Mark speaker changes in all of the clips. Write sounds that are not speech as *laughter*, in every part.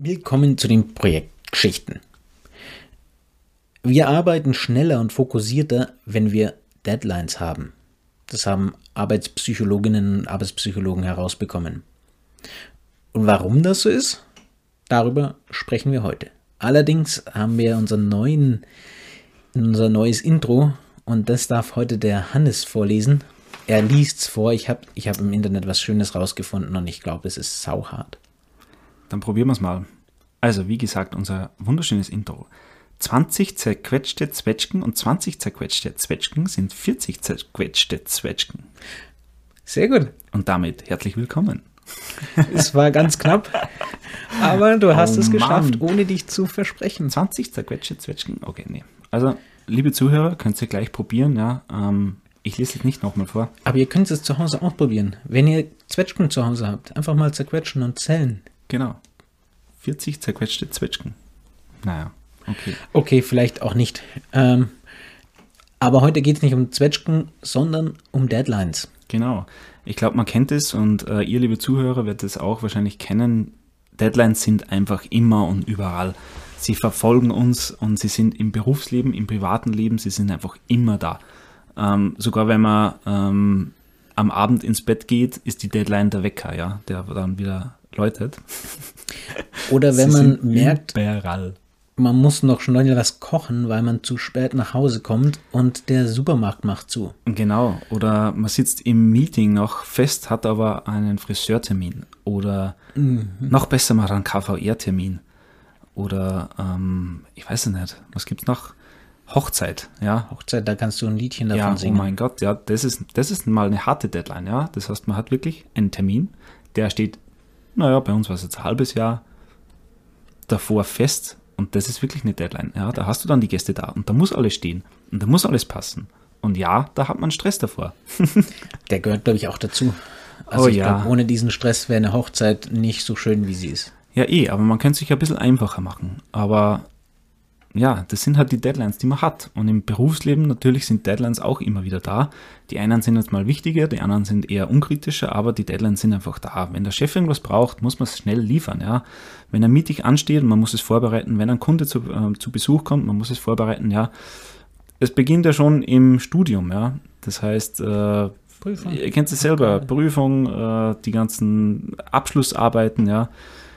Speaker 1: Willkommen zu den Projektgeschichten. Wir arbeiten schneller und fokussierter, wenn wir Deadlines haben. Das haben Arbeitspsychologinnen und Arbeitspsychologen herausbekommen. Und warum das so ist, darüber sprechen wir heute. Allerdings haben wir unseren neuen, unser neues Intro und das darf heute der Hannes vorlesen. Er liest's vor. Ich habe ich hab im Internet was Schönes rausgefunden und ich glaube, es ist sauhart.
Speaker 2: Dann probieren wir es mal. Also, wie gesagt, unser wunderschönes Intro. 20 zerquetschte Zwetschgen und 20 zerquetschte Zwetschgen sind 40 zerquetschte Zwetschgen.
Speaker 1: Sehr gut.
Speaker 2: Und damit herzlich willkommen.
Speaker 1: Es war ganz knapp, aber du hast
Speaker 2: Oh
Speaker 1: es geschafft,
Speaker 2: Mann.
Speaker 1: ohne dich zu versprechen.
Speaker 2: 20 zerquetschte Zwetschgen? Okay, nee. Also, liebe Zuhörer, könnt ihr gleich probieren, ja. Ähm, ich lese es nicht nochmal vor.
Speaker 1: Aber ihr könnt es zu Hause auch probieren. Wenn ihr Zwetschgen zu Hause habt, einfach mal zerquetschen und zählen.
Speaker 2: Genau. 40 zerquetschte Zwetschgen. Naja, okay.
Speaker 1: Okay, vielleicht auch nicht. Ähm, aber heute geht es nicht um Zwetschgen, sondern um Deadlines.
Speaker 2: Genau. Ich glaube, man kennt es und äh, ihr, liebe Zuhörer, werdet es auch wahrscheinlich kennen. Deadlines sind einfach immer und überall. Sie verfolgen uns und sie sind im Berufsleben, im privaten Leben, sie sind einfach immer da. Ähm, sogar wenn man ähm, am Abend ins Bett geht, ist die Deadline der Wecker, ja, der dann wieder läutet. *laughs*
Speaker 1: Oder wenn man merkt,
Speaker 2: Überall.
Speaker 1: man muss noch schnell was kochen, weil man zu spät nach Hause kommt und der Supermarkt macht zu.
Speaker 2: Genau. Oder man sitzt im Meeting noch fest, hat aber einen Friseurtermin. Oder noch besser, man hat einen KVR-Termin. Oder ähm, ich weiß es nicht, was gibt's noch? Hochzeit, ja.
Speaker 1: Hochzeit, da kannst du ein Liedchen davon
Speaker 2: Ja, oh
Speaker 1: singen.
Speaker 2: mein Gott, ja, das ist, das ist mal eine harte Deadline, ja. Das heißt, man hat wirklich einen Termin, der steht, naja, bei uns war es jetzt ein halbes Jahr davor fest und das ist wirklich eine Deadline, ja. Da hast du dann die Gäste da und da muss alles stehen und da muss alles passen. Und ja, da hat man Stress davor. *laughs*
Speaker 1: Der gehört, glaube ich, auch dazu. Also
Speaker 2: Oh
Speaker 1: ich
Speaker 2: ja.
Speaker 1: glaube, ohne diesen Stress wäre eine Hochzeit nicht so schön, wie sie ist.
Speaker 2: Ja, eh, aber man könnte sich ein bisschen einfacher machen. Aber ja, das sind halt die Deadlines, die man hat. Und im Berufsleben natürlich sind Deadlines auch immer wieder da. Die einen sind jetzt mal wichtiger, die anderen sind eher unkritischer, aber die Deadlines sind einfach da. Wenn der Chef irgendwas braucht, muss man es schnell liefern. Ja? Wenn ein Meeting ansteht, man muss es vorbereiten. Wenn ein Kunde zu, äh, zu Besuch kommt, man muss es vorbereiten. Ja, es beginnt ja schon im Studium. Ja, das heißt, äh,
Speaker 1: Prüfung.
Speaker 2: Ihr kennt es selber, Prüfung, äh, die ganzen Abschlussarbeiten, ja.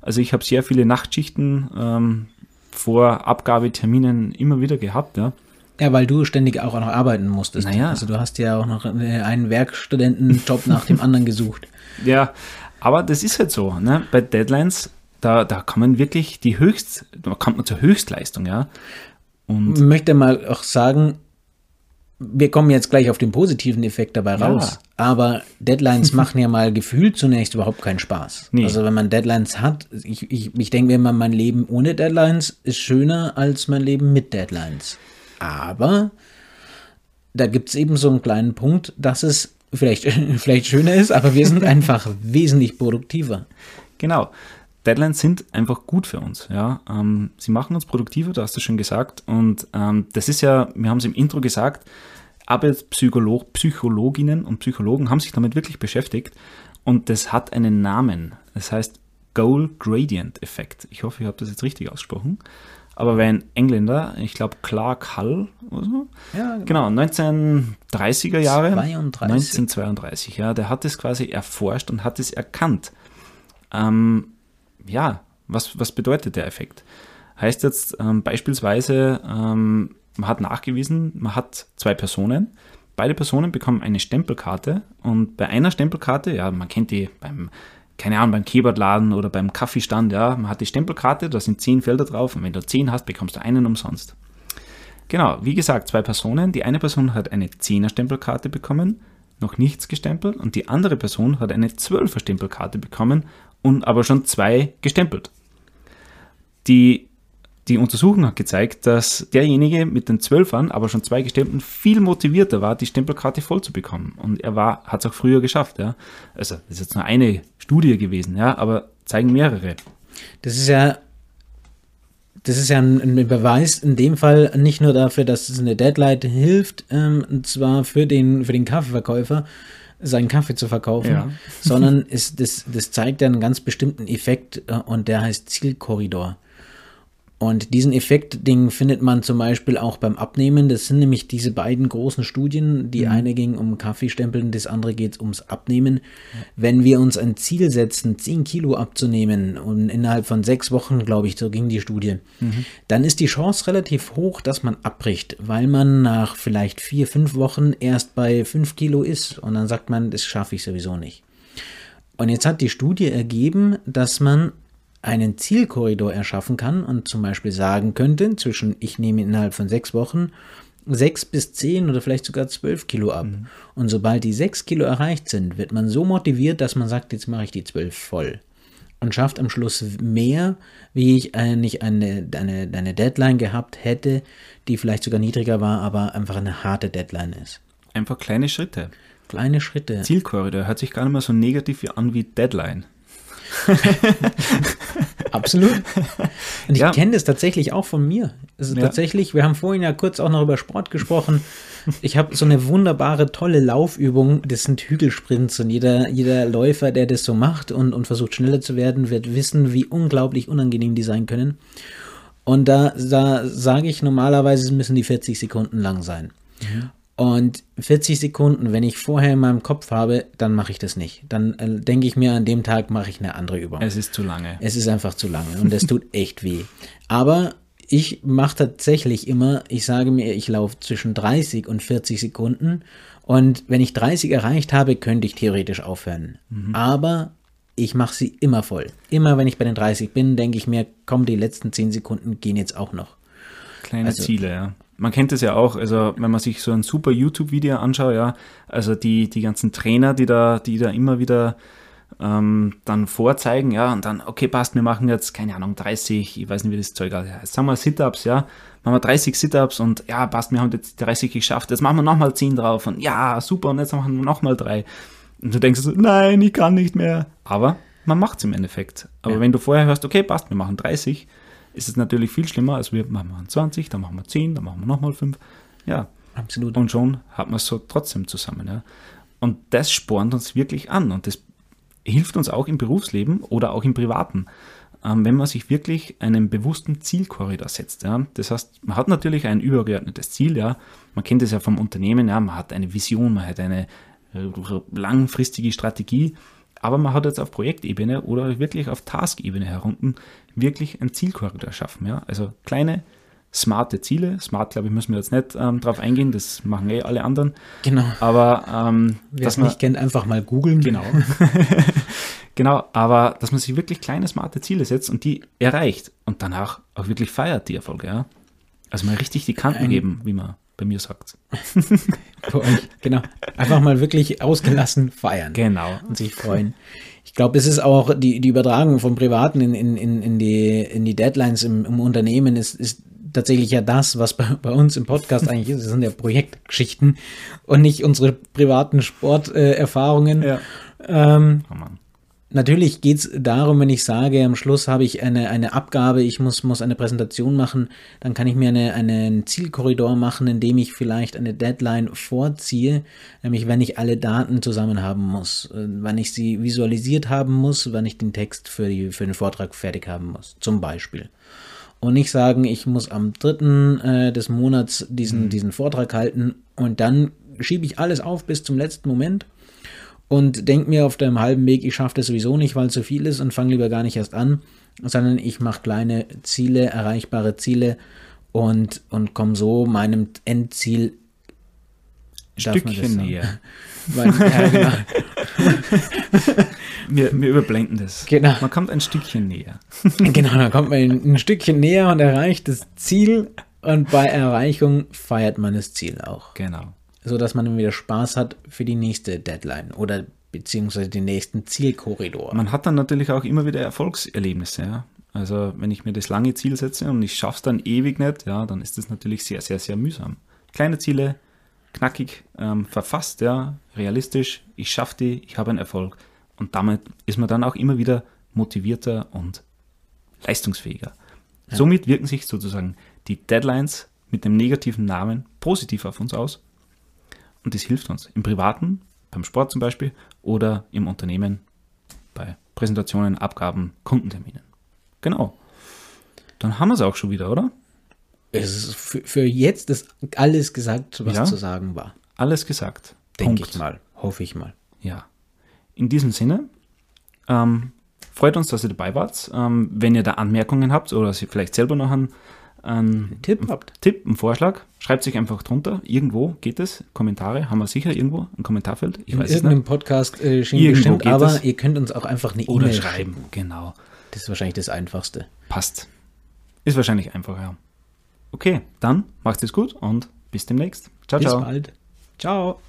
Speaker 2: Also ich habe sehr viele Nachtschichten ähm, vor Abgabeterminen immer wieder gehabt, ja.
Speaker 1: Ja, weil du ständig auch noch arbeiten musstest.
Speaker 2: Naja.
Speaker 1: Also du hast ja auch noch äh, einen Werkstudentenjob nach dem anderen gesucht. *laughs*
Speaker 2: Ja, aber das ist halt so, ne? Bei Deadlines, da, da kann man wirklich die Höchst, da kommt man zur Höchstleistung, ja. Und
Speaker 1: Ich möchte mal auch sagen, wir kommen jetzt gleich auf den positiven Effekt dabei
Speaker 2: Ja.
Speaker 1: raus. Aber Deadlines *laughs* machen ja mal gefühlt zunächst überhaupt keinen Spaß.
Speaker 2: Nee.
Speaker 1: Also wenn man Deadlines hat, ich, ich, ich denke mir immer, mein Leben ohne Deadlines ist schöner als mein Leben mit Deadlines. Aber da gibt es eben so einen kleinen Punkt, dass es vielleicht, *laughs* vielleicht schöner ist, aber wir sind *laughs* einfach wesentlich produktiver.
Speaker 2: Genau. Deadlines sind einfach gut für uns. Ja? Ähm, sie machen uns produktiver, du hast es schon gesagt. Und ähm, das ist ja, wir haben es im Intro gesagt, Arbeitspsycholog, Psychologinnen und Psychologen haben sich damit wirklich beschäftigt. Und das hat einen Namen. Das heißt Goal Gradient Effekt. Ich hoffe, ich habe das jetzt richtig ausgesprochen. Aber wer ein Engländer, ich glaube Clark Hull oder so,
Speaker 1: Ja,
Speaker 2: Genau, 1930er Jahre.
Speaker 1: 32.
Speaker 2: 1932, ja. Der hat es quasi erforscht und hat es erkannt. Ähm, ja, was, was bedeutet der Effekt? Heißt jetzt ähm, beispielsweise, ähm, man hat nachgewiesen, man hat zwei Personen. Beide Personen bekommen eine Stempelkarte und bei einer Stempelkarte, ja, man kennt die beim, keine Ahnung, beim Kebabladen oder beim Kaffeestand, ja, man hat die Stempelkarte, da sind zehn Felder drauf und wenn du zehn hast, bekommst du einen umsonst. Genau, wie gesagt, zwei Personen. Die eine Person hat eine 10er Stempelkarte bekommen, noch nichts gestempelt, und die andere Person hat eine 12er Stempelkarte bekommen und aber schon zwei gestempelt. Die, die Untersuchung hat gezeigt, dass derjenige mit den 12ern, aber schon zwei gestempelten, viel motivierter war, die Stempelkarte voll zu bekommen. Und er hat es auch früher geschafft, ja. Also, das ist jetzt nur eine Studie gewesen, ja, aber zeigen mehrere.
Speaker 1: Das ist ja, das ist ja ein, ein Beweis in dem Fall nicht nur dafür, dass es eine Deadline hilft, ähm, und zwar für den, für den Kaffeeverkäufer, seinen Kaffee zu verkaufen,
Speaker 2: Ja.
Speaker 1: sondern es, das, das zeigt einen ganz bestimmten Effekt äh, und der heißt Zielkorridor. Und diesen Effekt, den findet man zum Beispiel auch beim Abnehmen. Das sind nämlich diese beiden großen Studien. Die eine ging um Kaffeestempeln, das andere geht ums Abnehmen. Wenn wir uns ein Ziel setzen, 10 Kilo abzunehmen und innerhalb von sechs Wochen, glaube ich, so ging die Studie, dann ist die Chance relativ hoch, dass man abbricht, weil man nach vielleicht vier, fünf Wochen erst bei 5 Kilo ist. Und dann sagt man, das schaffe ich sowieso nicht. Und jetzt hat die Studie ergeben, dass man einen Zielkorridor erschaffen kann und zum Beispiel sagen könnte, zwischen ich nehme innerhalb von sechs Wochen sechs bis zehn oder vielleicht sogar zwölf Kilo ab. Und sobald die sechs Kilo erreicht sind, wird man so motiviert, dass man sagt, jetzt mache ich die zwölf voll. Und schafft am Schluss mehr, wie ich eigentlich eine, eine, eine Deadline gehabt hätte, die vielleicht sogar niedriger war, aber einfach eine harte Deadline ist.
Speaker 2: Einfach kleine Schritte.
Speaker 1: Kleine Schritte.
Speaker 2: Zielkorridor hört sich gar nicht mehr so negativ an wie Deadline. *laughs*
Speaker 1: Absolut. Und ich
Speaker 2: Ja.
Speaker 1: kenne das tatsächlich auch von mir. Ist
Speaker 2: Ja.
Speaker 1: tatsächlich, wir haben vorhin ja kurz auch noch über Sport gesprochen. Ich habe so eine wunderbare, tolle Laufübung. Das sind Hügelsprints und jeder, jeder Läufer, der das so macht und, und versucht schneller zu werden, wird wissen, wie unglaublich unangenehm die sein können. Und da, da sage ich normalerweise müssen die 40 Sekunden lang sein. Und 40 Sekunden, wenn ich vorher in meinem Kopf habe, dann mache ich das nicht. Dann äh, denke ich mir, an dem Tag mache ich eine andere Übung.
Speaker 2: Es ist zu lange.
Speaker 1: Es ist einfach zu lange und es tut echt weh. Aber ich mache tatsächlich immer, ich sage mir, ich laufe zwischen 30 und 40 Sekunden und wenn ich 30 erreicht habe, könnte ich theoretisch aufhören. Aber ich mache sie immer voll. Immer wenn ich bei den 30 bin, denke ich mir, komm, die letzten 10 Sekunden gehen jetzt auch noch.
Speaker 2: Kleine
Speaker 1: Also-
Speaker 2: Ziele, ja. Man kennt es ja auch, also wenn man sich so ein super YouTube-Video anschaut, ja, also die, die ganzen Trainer, die da, die da immer wieder ähm, dann vorzeigen, ja, und dann, okay, passt, wir machen jetzt, keine Ahnung, 30, ich weiß nicht, wie das Zeug heißt, sagen wir Sit-Ups, ja, machen wir 30 Sit-Ups und ja, passt, wir haben jetzt 30 geschafft, jetzt machen wir nochmal 10 drauf und ja, super, und jetzt machen wir nochmal 3. Und du denkst so, nein, ich kann nicht mehr. Aber man macht es im Endeffekt. Aber
Speaker 1: Ja.
Speaker 2: wenn du vorher hörst, okay, passt, wir machen 30, ist es natürlich viel schlimmer, als wir machen wir 20, dann machen wir 10, dann machen wir nochmal 5. Ja,
Speaker 1: Absolut.
Speaker 2: und schon hat man es so trotzdem zusammen. Ja. Und das spornt uns wirklich an und das hilft uns auch im Berufsleben oder auch im Privaten, ähm, wenn man sich wirklich einen bewussten Zielkorridor setzt. Ja. Das heißt, man hat natürlich ein übergeordnetes Ziel, ja. Man kennt es ja vom Unternehmen, ja. Man hat eine Vision, man hat eine langfristige Strategie, aber man hat jetzt auf Projektebene oder wirklich auf Taskebene herunten wirklich ein Zielkorridor schaffen. Ja. Also kleine, smarte Ziele. Smart, glaube ich, müssen wir jetzt nicht ähm, drauf eingehen, das machen eh alle anderen.
Speaker 1: Genau.
Speaker 2: Aber ähm,
Speaker 1: Wer
Speaker 2: dass
Speaker 1: es
Speaker 2: man,
Speaker 1: nicht kennt, einfach mal googeln.
Speaker 2: Genau. *laughs* genau, aber dass man sich wirklich kleine, smarte Ziele setzt und die erreicht und danach auch wirklich feiert, die Erfolge, ja. Also mal richtig die Kanten
Speaker 1: Ein-
Speaker 2: geben, wie man bei mir sagt. *laughs*
Speaker 1: Für euch. Genau. Einfach mal wirklich ausgelassen feiern.
Speaker 2: Genau.
Speaker 1: und sich freuen. Ich glaube, es ist auch die, die Übertragung vom Privaten in, in, in, in, die, in die Deadlines im, im Unternehmen ist, ist tatsächlich ja das, was bei, bei uns im Podcast eigentlich ist. Das sind ja Projektgeschichten und nicht unsere privaten Sporterfahrungen.
Speaker 2: Ja.
Speaker 1: Ähm,
Speaker 2: Oh Mann.
Speaker 1: Natürlich geht es darum, wenn ich sage, am Schluss habe ich eine, eine Abgabe, ich muss, muss eine Präsentation machen, dann kann ich mir eine, einen Zielkorridor machen, in dem ich vielleicht eine Deadline vorziehe, nämlich wenn ich alle Daten zusammen haben muss, äh, wann ich sie visualisiert haben muss, wann ich den Text für, die, für den Vortrag fertig haben muss, zum Beispiel. Und nicht sagen, ich muss am dritten äh, des Monats diesen, diesen Vortrag halten und dann schiebe ich alles auf bis zum letzten Moment und denke mir auf dem halben Weg, ich schaffe das sowieso nicht, weil es zu viel ist und fange lieber gar nicht erst an, sondern ich mache kleine Ziele, erreichbare Ziele und, und komme so meinem Endziel
Speaker 2: Stückchen näher. *laughs*
Speaker 1: Weil, ja, *laughs* genau.
Speaker 2: Wir, wir überblenden das.
Speaker 1: Genau.
Speaker 2: Man kommt ein Stückchen näher. *laughs*
Speaker 1: genau, dann kommt man ein, ein Stückchen näher und erreicht das Ziel und bei Erreichung feiert man das Ziel auch.
Speaker 2: Genau.
Speaker 1: So dass man dann wieder Spaß hat für die nächste Deadline oder beziehungsweise den nächsten Zielkorridor.
Speaker 2: Man hat dann natürlich auch immer wieder Erfolgserlebnisse, ja. Also wenn ich mir das lange Ziel setze und ich schaffe es dann ewig nicht, ja, dann ist das natürlich sehr, sehr, sehr mühsam. Kleine Ziele, knackig ähm, verfasst, ja, realistisch, ich schaffe die, ich habe einen Erfolg. Und damit ist man dann auch immer wieder motivierter und leistungsfähiger. Somit wirken sich sozusagen die Deadlines mit dem negativen Namen positiv auf uns aus. Und das hilft uns im Privaten beim Sport zum Beispiel oder im Unternehmen bei Präsentationen, Abgaben, Kundenterminen. Genau. Dann haben wir es auch schon wieder, oder?
Speaker 1: Es ist für, für jetzt ist alles gesagt, was
Speaker 2: Ja.
Speaker 1: zu sagen war.
Speaker 2: Alles gesagt.
Speaker 1: Denke ich mal. Hoffe ich mal.
Speaker 2: Ja. In diesem Sinne, ähm, freut uns, dass ihr dabei wart. Ähm, wenn ihr da Anmerkungen habt oder Sie vielleicht selber noch einen, einen
Speaker 1: Tipp habt.
Speaker 2: Tipp, einen Vorschlag, schreibt sich einfach drunter. Irgendwo geht es. Kommentare haben wir sicher irgendwo, ein Kommentarfeld. Ich
Speaker 1: In
Speaker 2: weiß es
Speaker 1: irgendeinem
Speaker 2: nicht.
Speaker 1: Podcast äh, schien
Speaker 2: Irgendwo
Speaker 1: bestimmt,
Speaker 2: geht
Speaker 1: aber
Speaker 2: es.
Speaker 1: ihr könnt uns auch einfach eine E-Mail
Speaker 2: schreiben.
Speaker 1: schreiben.
Speaker 2: Genau.
Speaker 1: Das ist wahrscheinlich das Einfachste.
Speaker 2: Passt. Ist wahrscheinlich einfacher. ja. Okay, dann macht es gut und bis demnächst. Ciao,
Speaker 1: Bis
Speaker 2: ciao.
Speaker 1: bald. Ciao.